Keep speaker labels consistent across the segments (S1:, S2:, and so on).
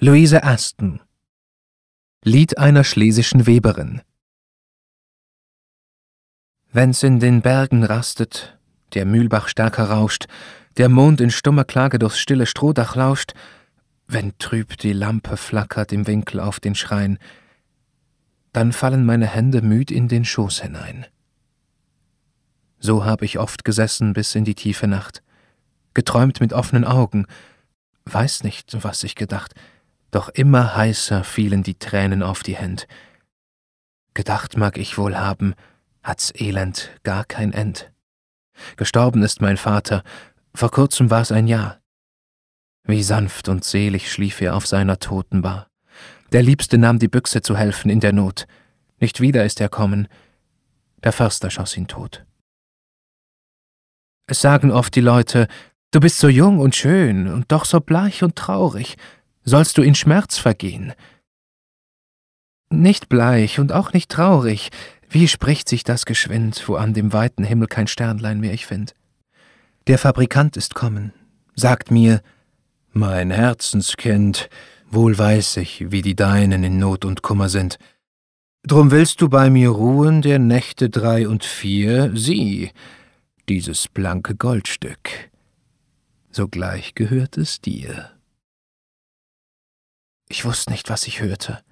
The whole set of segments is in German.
S1: Louise Aston Lied einer schlesischen Weberin Wenn's in den Bergen rastet, der Mühlbach stärker rauscht, der Mond in stummer Klage durchs stille Strohdach lauscht, wenn trüb die Lampe flackert im Winkel auf den Schrein, dann fallen meine Hände müd in den Schoß hinein. So hab ich oft gesessen bis in die tiefe Nacht, geträumt mit offenen Augen, weiß nicht, was ich gedacht, doch immer heißer fielen die Tränen auf die Händ. Gedacht mag ich wohl haben, hat's Elend gar kein End. Gestorben ist mein Vater, vor kurzem war's ein Jahr. Wie sanft und selig schlief er auf seiner Totenbar. Der Liebste nahm die Büchse zu helfen in der Not. Nicht wieder ist er kommen. Der Förster schoss ihn tot. Es sagen oft die Leute, du bist so jung und schön und doch so bleich und traurig sollst du in Schmerz vergehen. Nicht bleich und auch nicht traurig, wie spricht sich das geschwind, wo an dem weiten Himmel kein Sternlein mehr ich find. Der Fabrikant ist kommen, sagt mir, mein Herzenskind, wohl weiß ich, wie die Deinen in Not und Kummer sind. Drum willst du bei mir ruhen der Nächte drei und vier, sieh, dieses blanke Goldstück. Sogleich gehört es dir. Ich wusste nicht, was ich hörte.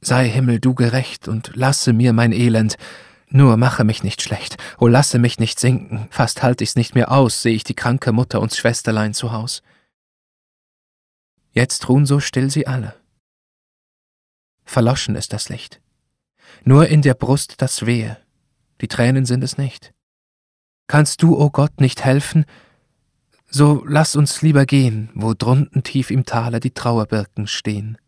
S1: Sei Himmel du gerecht und lasse mir mein Elend, nur mache mich nicht schlecht, o lasse mich nicht sinken, fast halt ich's nicht mehr aus, seh ich die kranke Mutter und Schwesterlein zu Haus. Jetzt ruhen so still sie alle. Verloschen ist das Licht. Nur in der Brust das Wehe, die Tränen sind es nicht. Kannst du, o oh Gott, nicht helfen, so lass uns lieber gehen, wo drunten tief im Tale die Trauerbirken stehen.